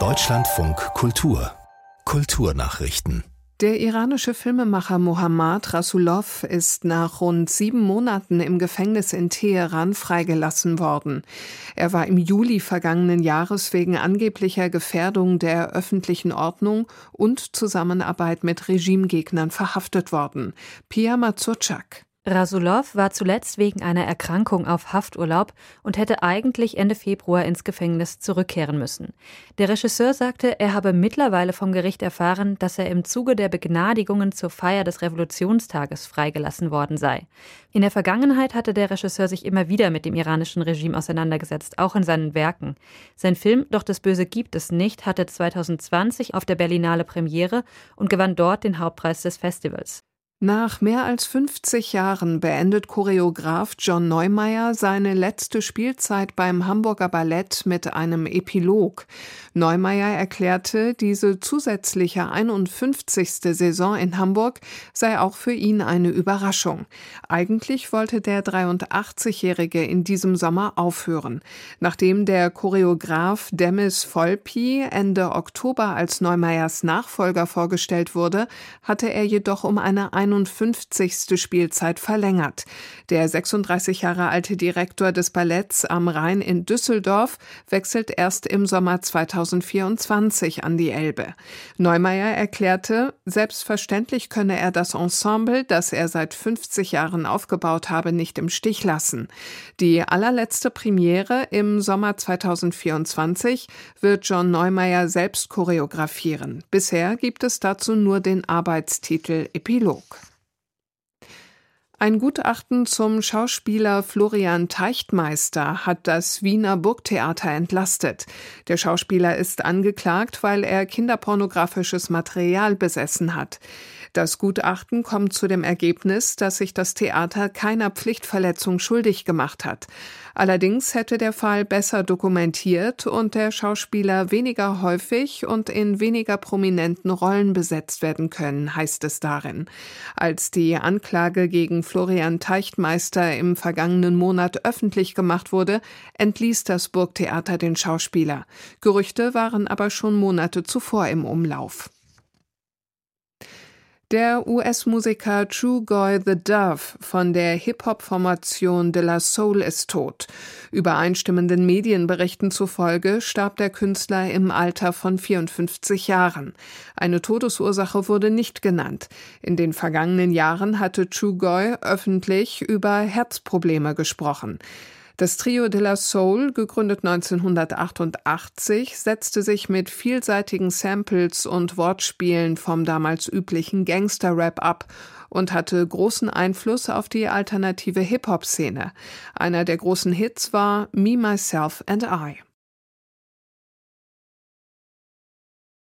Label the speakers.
Speaker 1: Deutschlandfunk Kultur Kulturnachrichten
Speaker 2: der iranische Filmemacher Mohammad Rasulov ist nach rund sieben Monaten im Gefängnis in Teheran freigelassen worden. Er war im Juli vergangenen Jahres wegen angeblicher Gefährdung der öffentlichen Ordnung und Zusammenarbeit mit Regimegegnern verhaftet worden. Pia Mazurczak.
Speaker 3: Rasulov war zuletzt wegen einer Erkrankung auf Hafturlaub und hätte eigentlich Ende Februar ins Gefängnis zurückkehren müssen. Der Regisseur sagte, er habe mittlerweile vom Gericht erfahren, dass er im Zuge der Begnadigungen zur Feier des Revolutionstages freigelassen worden sei. In der Vergangenheit hatte der Regisseur sich immer wieder mit dem iranischen Regime auseinandergesetzt, auch in seinen Werken. Sein Film Doch das Böse gibt es nicht hatte 2020 auf der Berlinale Premiere und gewann dort den Hauptpreis des Festivals.
Speaker 2: Nach mehr als 50 Jahren beendet Choreograf John Neumeier seine letzte Spielzeit beim Hamburger Ballett mit einem Epilog. Neumeier erklärte, diese zusätzliche 51. Saison in Hamburg sei auch für ihn eine Überraschung. Eigentlich wollte der 83-Jährige in diesem Sommer aufhören. Nachdem der Choreograf Demis Volpi Ende Oktober als Neumeiers Nachfolger vorgestellt wurde, hatte er jedoch um eine 51. Spielzeit verlängert. Der 36 Jahre alte Direktor des Balletts am Rhein in Düsseldorf wechselt erst im Sommer 2024 an die Elbe. Neumeier erklärte, selbstverständlich könne er das Ensemble, das er seit 50 Jahren aufgebaut habe, nicht im Stich lassen. Die allerletzte Premiere im Sommer 2024 wird John Neumeier selbst choreografieren. Bisher gibt es dazu nur den Arbeitstitel Epilog. Ein Gutachten zum Schauspieler Florian Teichtmeister hat das Wiener Burgtheater entlastet. Der Schauspieler ist angeklagt, weil er kinderpornografisches Material besessen hat. Das Gutachten kommt zu dem Ergebnis, dass sich das Theater keiner Pflichtverletzung schuldig gemacht hat. Allerdings hätte der Fall besser dokumentiert und der Schauspieler weniger häufig und in weniger prominenten Rollen besetzt werden können, heißt es darin. Als die Anklage gegen Florian Teichtmeister im vergangenen Monat öffentlich gemacht wurde, entließ das Burgtheater den Schauspieler. Gerüchte waren aber schon Monate zuvor im Umlauf. Der US-Musiker True Goy the Dove von der Hip-Hop-Formation De La Soul ist tot. Übereinstimmenden Medienberichten zufolge starb der Künstler im Alter von 54 Jahren. Eine Todesursache wurde nicht genannt. In den vergangenen Jahren hatte True Goy öffentlich über Herzprobleme gesprochen. Das Trio de la Soul, gegründet 1988, setzte sich mit vielseitigen Samples und Wortspielen vom damals üblichen Gangster-Rap ab und hatte großen Einfluss auf die alternative Hip-Hop-Szene. Einer der großen Hits war Me, Myself and I.